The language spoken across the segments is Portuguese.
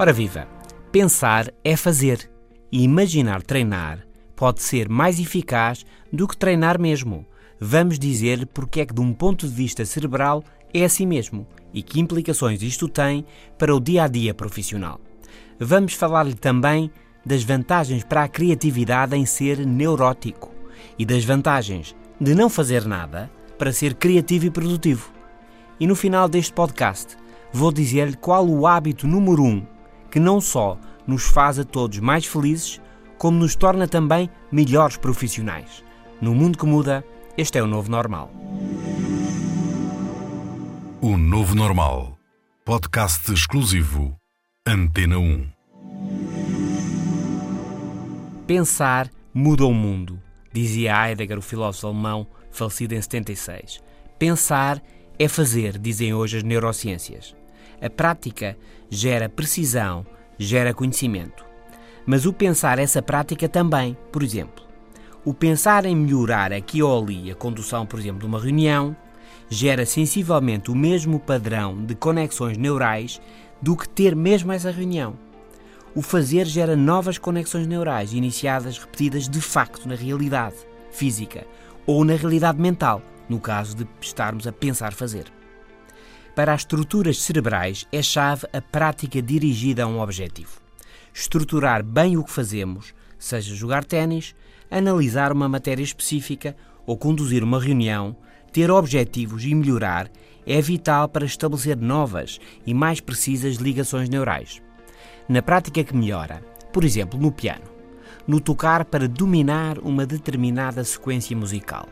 Ora viva! Pensar é fazer e imaginar treinar pode ser mais eficaz do que treinar mesmo. Vamos dizer porque é que, de um ponto de vista cerebral, é assim mesmo e que implicações isto tem para o dia a dia profissional. Vamos falar-lhe também das vantagens para a criatividade em ser neurótico e das vantagens de não fazer nada para ser criativo e produtivo. E no final deste podcast, vou dizer-lhe qual o hábito número um que não só nos faz a todos mais felizes, como nos torna também melhores profissionais. No mundo que muda, este é o novo normal. O Novo Normal. Podcast exclusivo. Antena 1. Pensar muda o mundo, dizia Heidegger, o filósofo alemão, falecido em 76. Pensar é fazer, dizem hoje as neurociências. A prática gera precisão, gera conhecimento. Mas o pensar essa prática também, por exemplo, o pensar em melhorar aqui ou ali a condução, por exemplo, de uma reunião, gera sensivelmente o mesmo padrão de conexões neurais do que ter mesmo essa reunião. O fazer gera novas conexões neurais iniciadas, repetidas de facto na realidade física ou na realidade mental, no caso de estarmos a pensar fazer. Para as estruturas cerebrais é chave a prática dirigida a um objetivo. Estruturar bem o que fazemos, seja jogar ténis, analisar uma matéria específica ou conduzir uma reunião, ter objetivos e melhorar é vital para estabelecer novas e mais precisas ligações neurais. Na prática que melhora, por exemplo, no piano, no tocar para dominar uma determinada sequência musical.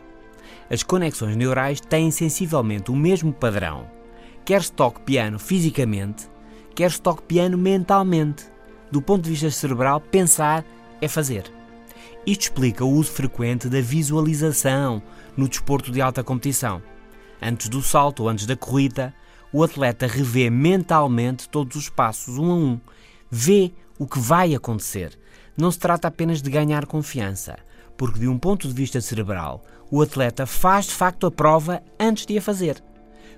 As conexões neurais têm sensivelmente o mesmo padrão quer se toque piano fisicamente, quer se toque piano mentalmente. Do ponto de vista cerebral, pensar é fazer. Isto explica o uso frequente da visualização no desporto de alta competição. Antes do salto ou antes da corrida, o atleta revê mentalmente todos os passos, um a um. Vê o que vai acontecer. Não se trata apenas de ganhar confiança, porque, de um ponto de vista cerebral, o atleta faz de facto a prova antes de a fazer.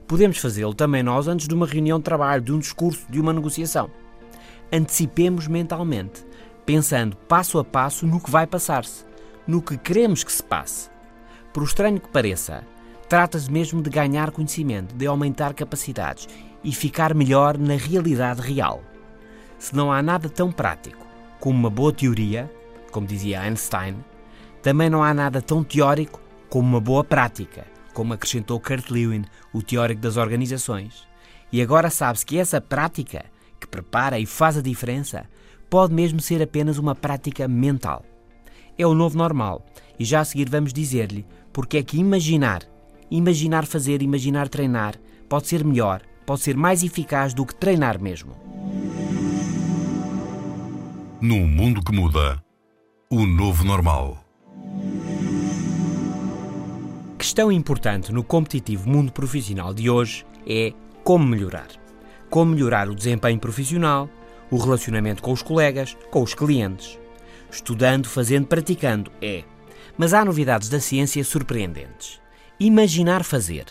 Podemos fazê-lo também nós antes de uma reunião de trabalho, de um discurso, de uma negociação. Antecipemos mentalmente, pensando passo a passo no que vai passar-se, no que queremos que se passe. Por estranho que pareça, trata-se mesmo de ganhar conhecimento, de aumentar capacidades e ficar melhor na realidade real. Se não há nada tão prático como uma boa teoria, como dizia Einstein, também não há nada tão teórico como uma boa prática como acrescentou Kurt Lewin, o teórico das organizações. E agora sabe-se que essa prática, que prepara e faz a diferença, pode mesmo ser apenas uma prática mental. É o novo normal, e já a seguir vamos dizer-lhe porque é que imaginar, imaginar fazer, imaginar treinar, pode ser melhor, pode ser mais eficaz do que treinar mesmo. Num mundo que muda, o novo normal. Questão importante no competitivo mundo profissional de hoje é como melhorar. Como melhorar o desempenho profissional, o relacionamento com os colegas, com os clientes. Estudando, fazendo, praticando é. Mas há novidades da ciência surpreendentes. Imaginar fazer,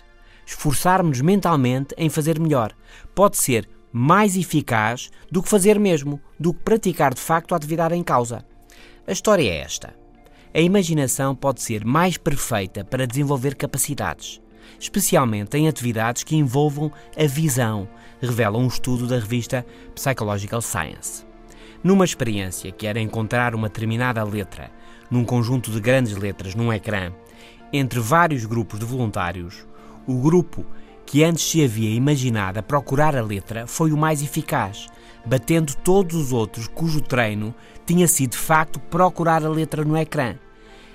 esforçarmos-nos mentalmente em fazer melhor, pode ser mais eficaz do que fazer mesmo, do que praticar de facto a atividade em causa. A história é esta a imaginação pode ser mais perfeita para desenvolver capacidades, especialmente em atividades que envolvam a visão, revela um estudo da revista Psychological Science. Numa experiência que era encontrar uma determinada letra num conjunto de grandes letras num ecrã, entre vários grupos de voluntários, o grupo que antes se havia imaginado a procurar a letra foi o mais eficaz, batendo todos os outros cujo treino tinha sido de facto procurar a letra no ecrã.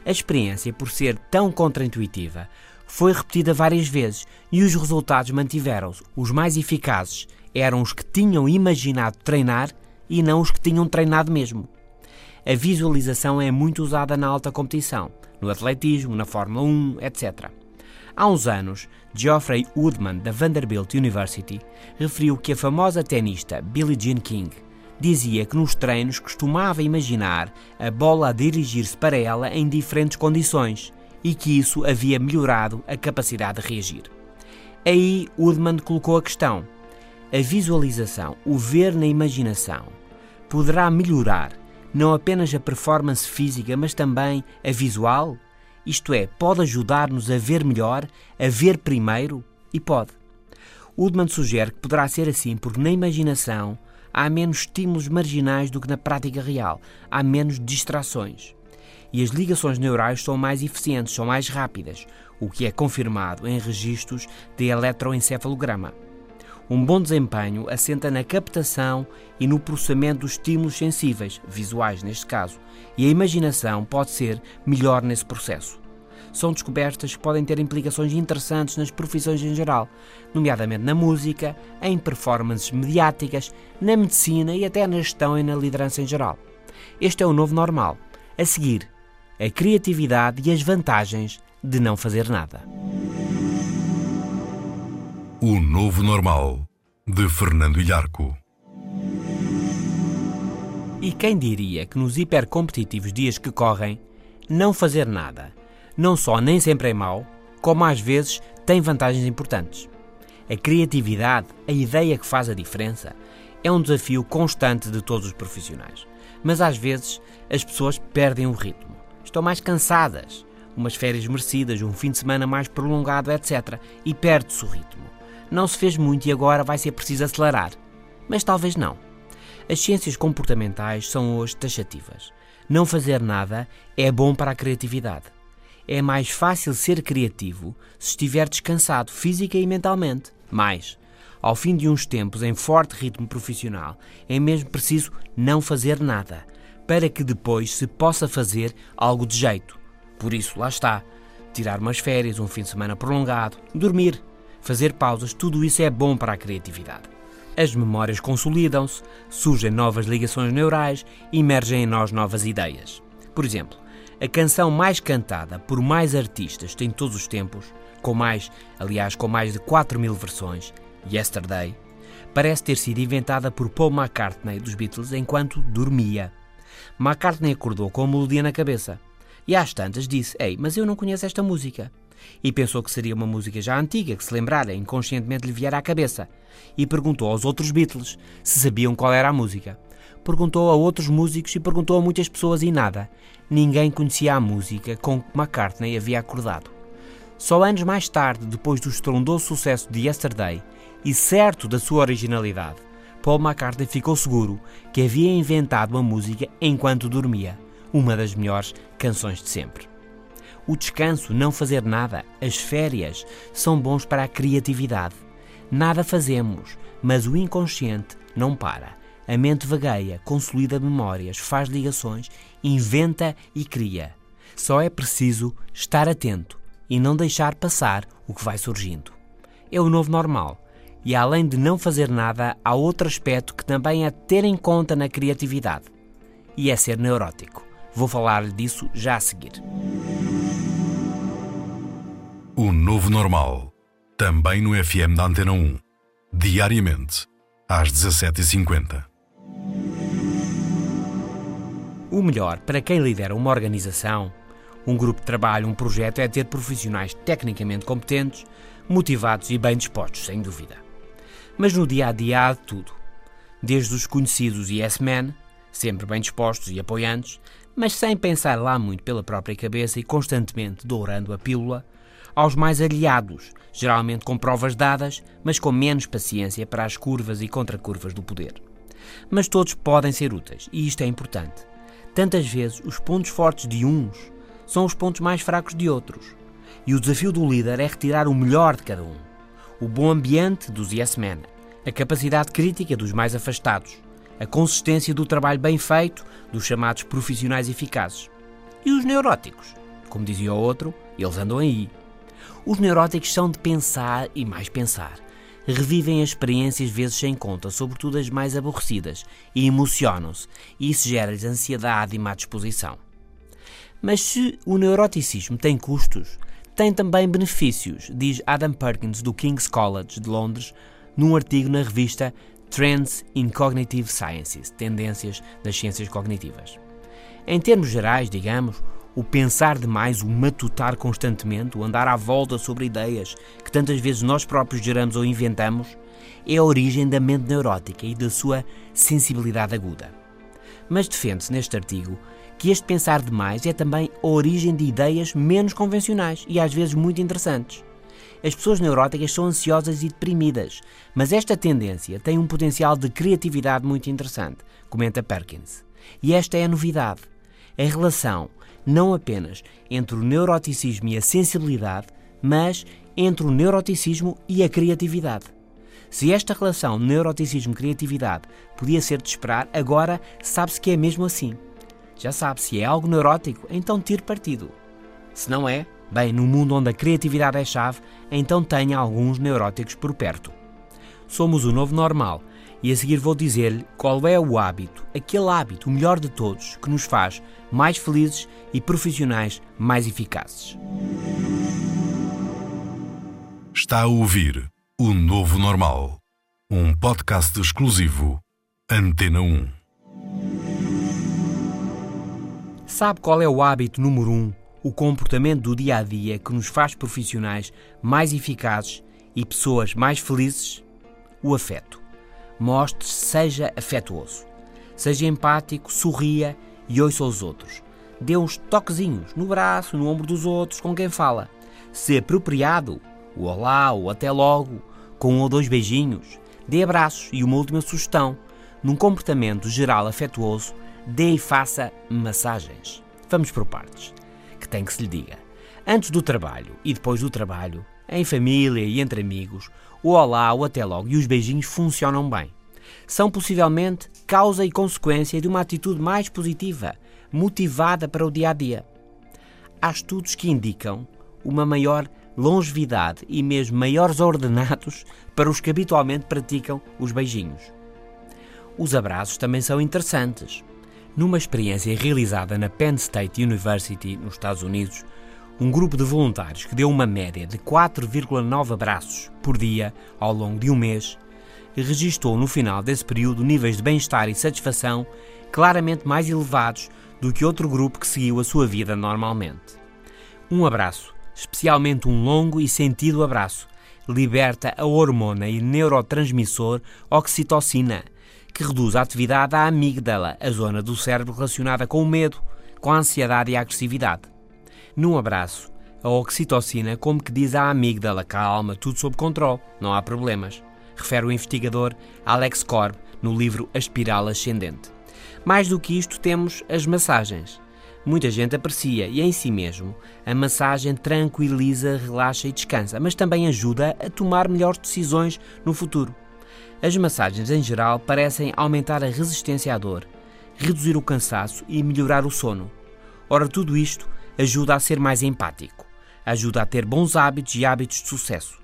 A experiência, por ser tão contraintuitiva, foi repetida várias vezes e os resultados mantiveram-se. Os mais eficazes eram os que tinham imaginado treinar e não os que tinham treinado mesmo. A visualização é muito usada na alta competição, no atletismo, na Fórmula 1, etc. Há uns anos, Geoffrey Woodman, da Vanderbilt University, referiu que a famosa tenista Billie Jean King dizia que nos treinos costumava imaginar a bola a dirigir-se para ela em diferentes condições e que isso havia melhorado a capacidade de reagir. Aí Woodman colocou a questão: a visualização, o ver na imaginação, poderá melhorar não apenas a performance física, mas também a visual? Isto é, pode ajudar-nos a ver melhor, a ver primeiro? E pode. Woodman sugere que poderá ser assim porque na imaginação há menos estímulos marginais do que na prática real, há menos distrações. E as ligações neurais são mais eficientes, são mais rápidas, o que é confirmado em registros de eletroencefalograma. Um bom desempenho assenta na captação e no processamento dos estímulos sensíveis, visuais neste caso, e a imaginação pode ser melhor nesse processo. São descobertas que podem ter implicações interessantes nas profissões em geral, nomeadamente na música, em performances mediáticas, na medicina e até na gestão e na liderança em geral. Este é o novo normal. A seguir, a criatividade e as vantagens de não fazer nada. O Novo Normal, de Fernando Ilharco. E quem diria que nos hipercompetitivos dias que correm, não fazer nada, não só nem sempre é mau, como às vezes tem vantagens importantes. A criatividade, a ideia que faz a diferença, é um desafio constante de todos os profissionais. Mas às vezes as pessoas perdem o ritmo, estão mais cansadas, umas férias merecidas, um fim de semana mais prolongado, etc. E perde-se o ritmo não se fez muito e agora vai ser preciso acelerar. Mas talvez não. As ciências comportamentais são hoje taxativas. Não fazer nada é bom para a criatividade. É mais fácil ser criativo se estiver descansado física e mentalmente. Mais, ao fim de uns tempos em forte ritmo profissional, é mesmo preciso não fazer nada, para que depois se possa fazer algo de jeito. Por isso, lá está. Tirar umas férias, um fim de semana prolongado, dormir, fazer pausas, tudo isso é bom para a criatividade. As memórias consolidam-se, surgem novas ligações neurais, emergem em nós novas ideias. Por exemplo, a canção mais cantada por mais artistas de todos os tempos, com mais, aliás, com mais de 4 mil versões, Yesterday, parece ter sido inventada por Paul McCartney dos Beatles enquanto dormia. McCartney acordou com a melodia na cabeça e às tantas disse: Ei, mas eu não conheço esta música e pensou que seria uma música já antiga que se lembrara inconscientemente lhe viera à cabeça e perguntou aos outros Beatles se sabiam qual era a música. Perguntou a outros músicos e perguntou a muitas pessoas e nada. Ninguém conhecia a música com que McCartney havia acordado. Só anos mais tarde, depois do estrondoso sucesso de Yesterday e certo da sua originalidade, Paul McCartney ficou seguro que havia inventado a música enquanto dormia, uma das melhores canções de sempre. O descanso, não fazer nada, as férias são bons para a criatividade. Nada fazemos, mas o inconsciente não para. A mente vagueia, consolida memórias, faz ligações, inventa e cria. Só é preciso estar atento e não deixar passar o que vai surgindo. É o novo normal. E além de não fazer nada, há outro aspecto que também é ter em conta na criatividade. E é ser neurótico. Vou falar disso já a seguir. O Novo Normal. Também no FM da Antena 1. Diariamente, às 17h50. O melhor para quem lidera uma organização, um grupo de trabalho, um projeto é ter profissionais tecnicamente competentes, motivados e bem dispostos, sem dúvida. Mas no dia a dia há de tudo. Desde os conhecidos yes men, sempre bem dispostos e apoiantes, mas sem pensar lá muito pela própria cabeça e constantemente dourando a pílula, aos mais aliados, geralmente com provas dadas, mas com menos paciência para as curvas e contracurvas do poder. Mas todos podem ser úteis, e isto é importante. Tantas vezes os pontos fortes de uns são os pontos mais fracos de outros. E o desafio do líder é retirar o melhor de cada um. O bom ambiente dos yes men, a capacidade crítica dos mais afastados, a consistência do trabalho bem feito dos chamados profissionais eficazes. E os neuróticos? Como dizia o outro, eles andam aí, Os neuróticos são de pensar e mais pensar. Revivem as experiências vezes sem conta, sobretudo as mais aborrecidas, e emocionam-se, e isso gera-lhes ansiedade e má disposição. Mas se o neuroticismo tem custos, tem também benefícios, diz Adam Perkins do King's College de Londres, num artigo na revista Trends in Cognitive Sciences Tendências das Ciências Cognitivas. Em termos gerais, digamos, o pensar demais, o matutar constantemente, o andar à volta sobre ideias que tantas vezes nós próprios geramos ou inventamos, é a origem da mente neurótica e da sua sensibilidade aguda. Mas defende-se neste artigo que este pensar demais é também a origem de ideias menos convencionais e às vezes muito interessantes. As pessoas neuróticas são ansiosas e deprimidas, mas esta tendência tem um potencial de criatividade muito interessante, comenta Perkins. E esta é a novidade. A relação não apenas entre o neuroticismo e a sensibilidade, mas entre o neuroticismo e a criatividade. Se esta relação neuroticismo-criatividade podia ser de esperar, agora sabe-se que é mesmo assim. Já sabe, se é algo neurótico, então tire partido. Se não é, Bem, no mundo onde a criatividade é chave, então tenha alguns neuróticos por perto. Somos o novo normal e a seguir vou dizer-lhe qual é o hábito, aquele hábito, o melhor de todos, que nos faz mais felizes e profissionais mais eficazes. Está a ouvir o Novo Normal, um podcast exclusivo Antena 1. Sabe qual é o hábito número 1 um o comportamento do dia a dia que nos faz profissionais mais eficazes e pessoas mais felizes? O afeto. Mostre-se, seja afetuoso. Seja empático, sorria e ouça os outros. Dê uns toquezinhos no braço, no ombro dos outros com quem fala. Se apropriado, o olá, o até logo, com um ou dois beijinhos. Dê abraços e uma última sugestão. Num comportamento geral afetuoso, dê e faça massagens. Vamos por partes tem que se lhe diga. Antes do trabalho e depois do trabalho, em família e entre amigos, o olá, o até logo e os beijinhos funcionam bem. São possivelmente causa e consequência de uma atitude mais positiva, motivada para o dia a dia. Há estudos que indicam uma maior longevidade e mesmo maiores ordenados para os que habitualmente praticam os beijinhos. Os abraços também são interessantes. Numa experiência realizada na Penn State University, nos Estados Unidos, um grupo de voluntários que deu uma média de 4,9 abraços por dia ao longo de um mês registrou no final desse período níveis de bem-estar e satisfação claramente mais elevados do que outro grupo que seguiu a sua vida normalmente. Um abraço, especialmente um longo e sentido abraço, liberta a hormona e neurotransmissor oxitocina, que reduz a atividade da amígdala, a zona do cérebro relacionada com o medo, com a ansiedade e a agressividade. Num abraço, a oxitocina como que diz à amígdala, calma, tudo sob controle, não há problemas, refere o investigador Alex Korb no livro A Espiral Ascendente. Mais do que isto, temos as massagens. Muita gente aprecia e, em si mesmo, a massagem tranquiliza, relaxa e descansa, mas também ajuda a tomar melhores decisões no futuro. As massagens em geral parecem aumentar a resistência à dor, reduzir o cansaço e melhorar o sono. Ora, tudo isto ajuda a ser mais empático, ajuda a ter bons hábitos e hábitos de sucesso.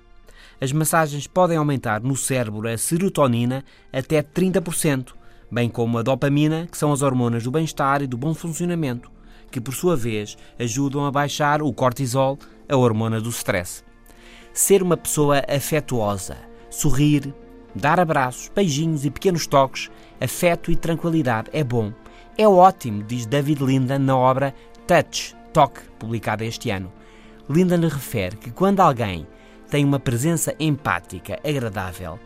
As massagens podem aumentar no cérebro a serotonina até 30%, bem como a dopamina, que são as hormonas do bem-estar e do bom funcionamento, que por sua vez ajudam a baixar o cortisol, a hormona do stress. Ser uma pessoa afetuosa, sorrir, Dar abraços, beijinhos e pequenos toques, afeto e tranquilidade é bom. É ótimo, diz David Lindan na obra Touch, Toque, publicada este ano. Lindan refere que quando alguém tem uma presença empática agradável,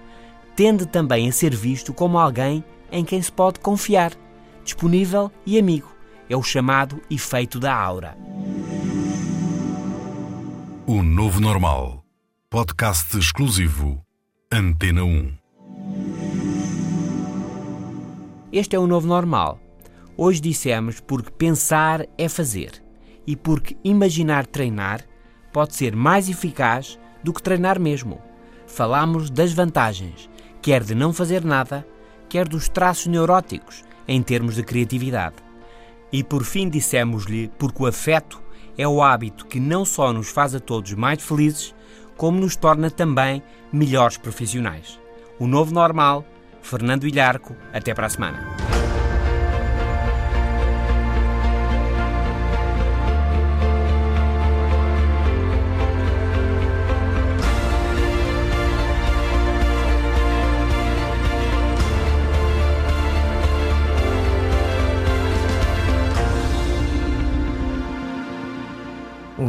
tende também a ser visto como alguém em quem se pode confiar, disponível e amigo. É o chamado efeito da aura. O Novo Normal. Podcast exclusivo Antena 1. Este é o novo normal. Hoje dissemos porque pensar é fazer e porque imaginar treinar pode ser mais eficaz do que treinar mesmo. Falamos das vantagens, quer de não fazer nada, quer dos traços neuróticos em termos de criatividade. E por fim dissemos-lhe porque o afeto é o hábito que não só nos faz a todos mais felizes, como nos torna também melhores profissionais. O novo normal, Fernando Ilharco, até para a semana.